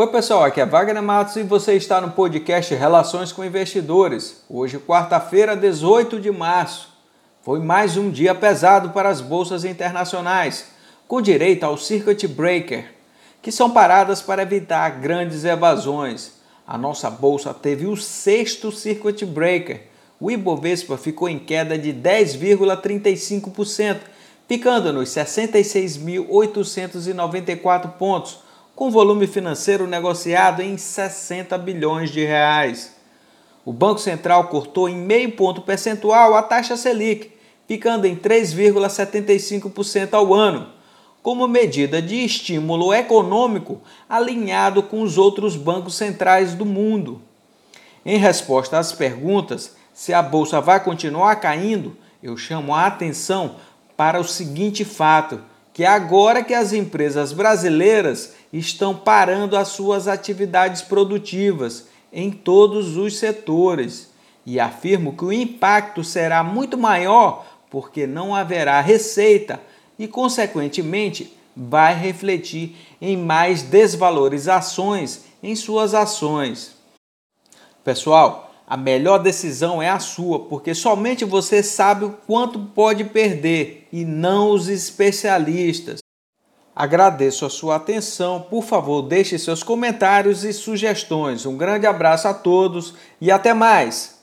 Oi pessoal, aqui é Wagner Matos e você está no podcast Relações com Investidores. Hoje, quarta-feira, 18 de março. Foi mais um dia pesado para as bolsas internacionais, com direito ao circuit breaker, que são paradas para evitar grandes evasões. A nossa bolsa teve o sexto circuit breaker. O Ibovespa ficou em queda de 10,35%, ficando nos 66.894 pontos com volume financeiro negociado em 60 bilhões de reais. O Banco Central cortou em meio ponto percentual a taxa Selic, ficando em 3,75% ao ano, como medida de estímulo econômico alinhado com os outros bancos centrais do mundo. Em resposta às perguntas se a bolsa vai continuar caindo, eu chamo a atenção para o seguinte fato: que agora que as empresas brasileiras estão parando as suas atividades produtivas em todos os setores e afirmo que o impacto será muito maior porque não haverá receita e, consequentemente, vai refletir em mais desvalorizações em suas ações. Pessoal, a melhor decisão é a sua, porque somente você sabe o quanto pode perder e não os especialistas. Agradeço a sua atenção. Por favor, deixe seus comentários e sugestões. Um grande abraço a todos e até mais!